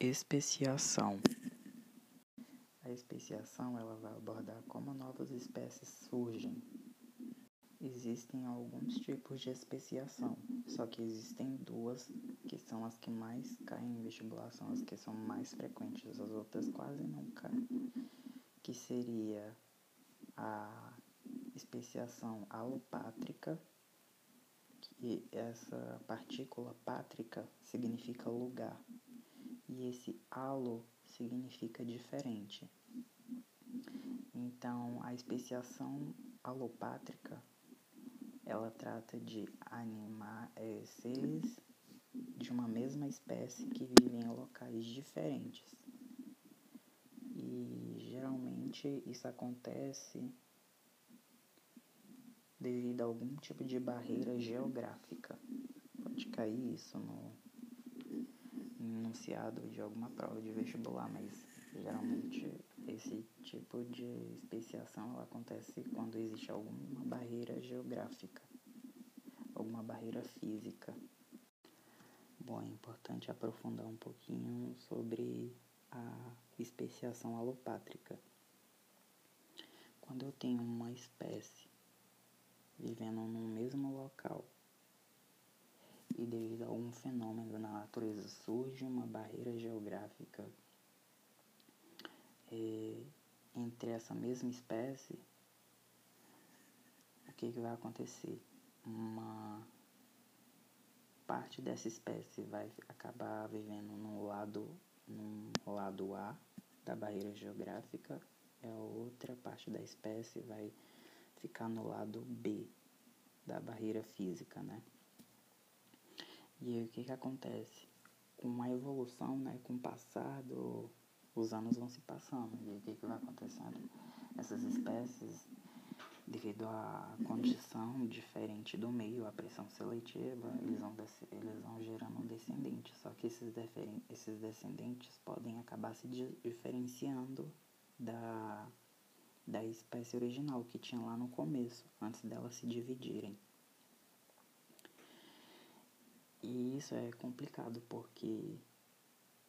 Especiação. A especiação ela vai abordar como novas espécies surgem. Existem alguns tipos de especiação, só que existem duas que são as que mais caem em vestibular, são as que são mais frequentes, as outras quase não caem, que seria a especiação alopátrica, que essa partícula pátrica significa lugar e esse alo significa diferente. Então, a especiação alopátrica ela trata de animar é, seres de uma mesma espécie que vivem em locais diferentes. E geralmente isso acontece devido a algum tipo de barreira geográfica. Pode cair isso no enunciado de alguma prova de vestibular, mas geralmente esse tipo de especiação acontece quando existe alguma barreira geográfica, alguma barreira física. Bom, é importante aprofundar um pouquinho sobre a especiação alopátrica. Quando eu tenho uma espécie vivendo no mesmo local e devido a algum fenômeno na natureza surge uma barreira geográfica é, entre essa mesma espécie, o que, que vai acontecer? Uma parte dessa espécie vai acabar vivendo no lado, no lado A da barreira geográfica e a outra parte da espécie vai ficar no lado B da barreira física, né? E aí o que, que acontece? Com a evolução, né, com o passar do, os anos vão se passando. E o que, que vai acontecendo? Essas espécies, devido à condição diferente do meio, a pressão seletiva, eles vão, eles vão gerando descendentes. Só que esses, esses descendentes podem acabar se diferenciando da, da espécie original que tinha lá no começo, antes delas se dividirem. E isso é complicado porque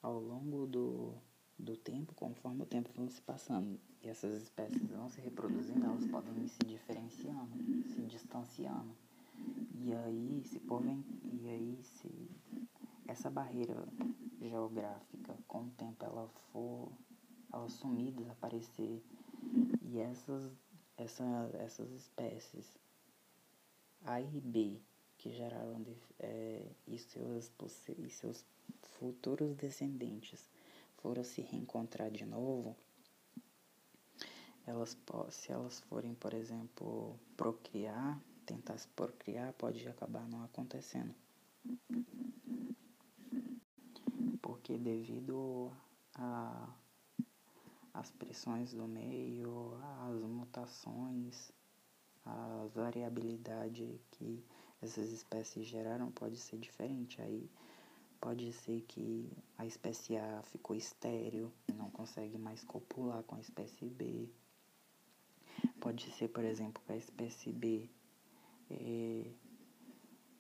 ao longo do, do tempo, conforme o tempo vai se passando e essas espécies vão se reproduzindo, elas podem ir se diferenciando, se distanciando. E aí, se porvem, e aí se essa barreira geográfica com o tempo ela for ela sumir, desaparecer e essas essa, essas espécies A e B que geraram é, e, seus, e seus futuros descendentes foram se reencontrar de novo, elas, se elas forem, por exemplo, procriar, tentar se procriar, pode acabar não acontecendo. Porque devido a as pressões do meio, as mutações, a variabilidade que essas espécies geraram pode ser diferente. Aí pode ser que a espécie A ficou estéreo não consegue mais copular com a espécie B. Pode ser, por exemplo, que a espécie B é,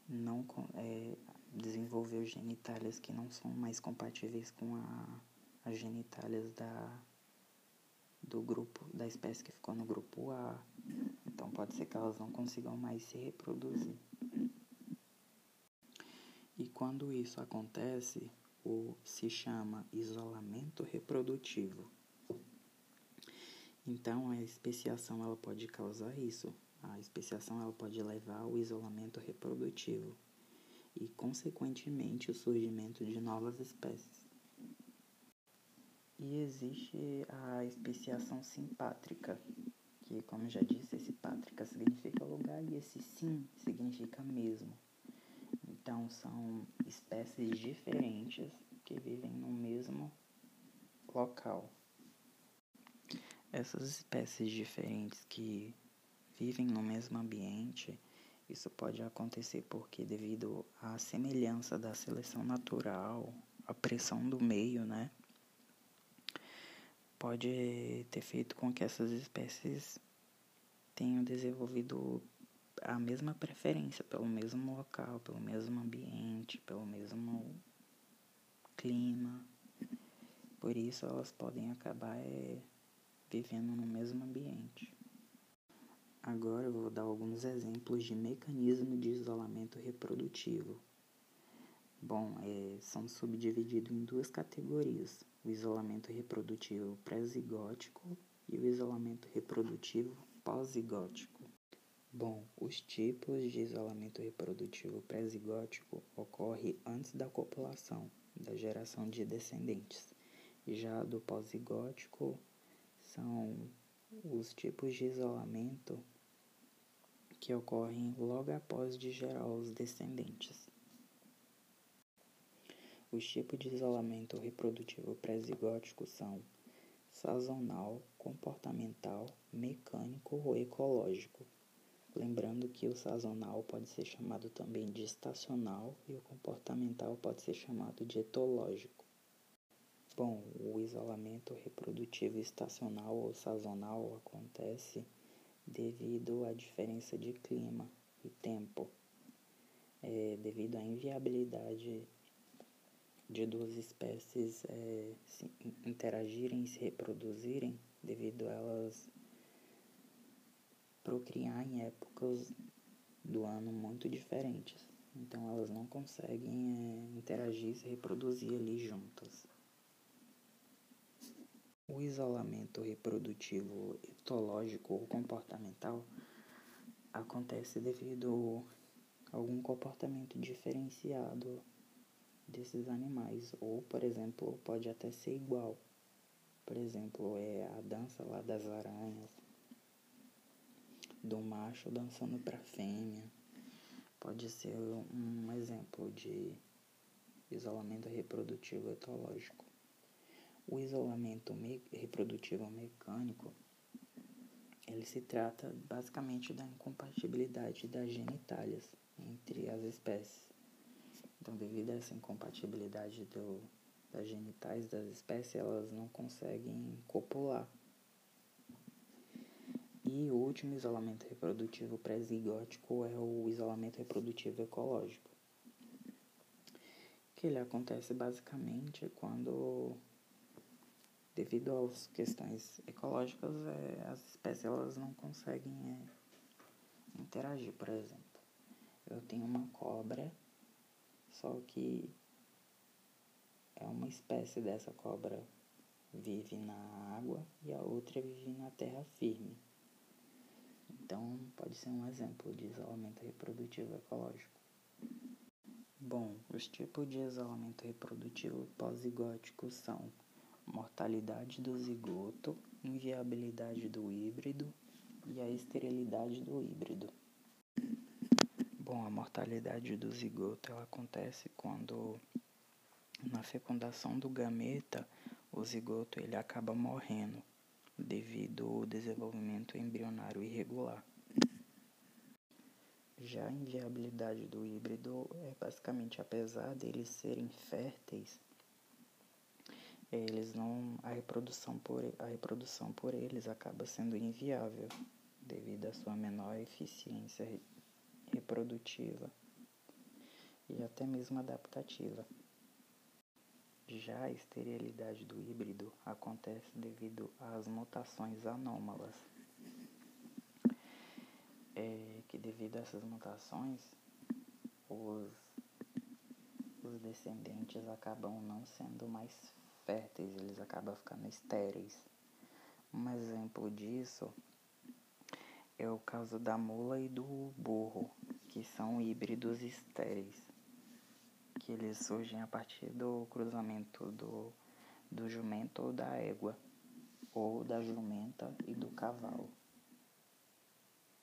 não é, desenvolveu genitálias que não são mais compatíveis com a, as genitálias da, do grupo, da espécie que ficou no grupo A. Então pode ser que elas não consigam mais se reproduzir. E quando isso acontece, o se chama isolamento reprodutivo. Então a especiação ela pode causar isso. A especiação ela pode levar ao isolamento reprodutivo e consequentemente o surgimento de novas espécies. E existe a especiação simpátrica, que como já disse, esse pátrica significa lugar e esse sim significa mesmo. Então são espécies diferentes que vivem no mesmo local. Essas espécies diferentes que vivem no mesmo ambiente, isso pode acontecer porque devido à semelhança da seleção natural, a pressão do meio, né? Pode ter feito com que essas espécies tenham desenvolvido a mesma preferência pelo mesmo local, pelo mesmo ambiente, pelo mesmo clima. Por isso elas podem acabar é, vivendo no mesmo ambiente. Agora eu vou dar alguns exemplos de mecanismo de isolamento reprodutivo. Bom, é, são subdivididos em duas categorias: o isolamento reprodutivo pré-zigótico e o isolamento reprodutivo pós-zigótico. Bom, os tipos de isolamento reprodutivo pré-zigótico ocorrem antes da copulação, da geração de descendentes. Já do pós-zigótico são os tipos de isolamento que ocorrem logo após de gerar os descendentes. Os tipos de isolamento reprodutivo pré-zigótico são sazonal, comportamental, mecânico ou ecológico. Lembrando que o sazonal pode ser chamado também de estacional e o comportamental pode ser chamado de etológico. Bom, o isolamento reprodutivo estacional ou sazonal acontece devido à diferença de clima e tempo, é, devido à inviabilidade de duas espécies é, se interagirem e se reproduzirem, devido a elas procriar em épocas do ano muito diferentes. Então elas não conseguem é, interagir e se reproduzir ali juntas. O isolamento reprodutivo etológico ou comportamental acontece devido a algum comportamento diferenciado desses animais, ou por exemplo, pode até ser igual. Por exemplo, é a dança lá das aranhas, do macho dançando para fêmea. Pode ser um exemplo de isolamento reprodutivo etológico. O isolamento me reprodutivo mecânico, ele se trata basicamente da incompatibilidade das genitálias entre as espécies. Devido a essa incompatibilidade do, das genitais das espécies, elas não conseguem copular. E o último isolamento reprodutivo pré-zigótico é o isolamento reprodutivo ecológico, que ele acontece basicamente quando devido às questões ecológicas, é, as espécies elas não conseguem é, interagir. Por exemplo, eu tenho uma cobra, só que é uma espécie dessa cobra vive na água e a outra vive na terra firme. Então, pode ser um exemplo de isolamento reprodutivo ecológico. Bom, os tipos de isolamento reprodutivo pós-zigótico são mortalidade do zigoto, inviabilidade do híbrido e a esterilidade do híbrido. Bom, a mortalidade do zigoto ela acontece quando na fecundação do gameta o zigoto ele acaba morrendo devido ao desenvolvimento embrionário irregular. Já a inviabilidade do híbrido é basicamente apesar deles serem férteis, eles não a reprodução por a reprodução por eles acaba sendo inviável devido à sua menor eficiência reprodutiva e até mesmo adaptativa. Já a esterilidade do híbrido acontece devido às mutações anômalas, é que devido a essas mutações os, os descendentes acabam não sendo mais férteis, eles acabam ficando estéreis. Um exemplo disso é o caso da mula e do burro, que são híbridos estéreis, que eles surgem a partir do cruzamento do, do jumento ou da égua, ou da jumenta e do cavalo.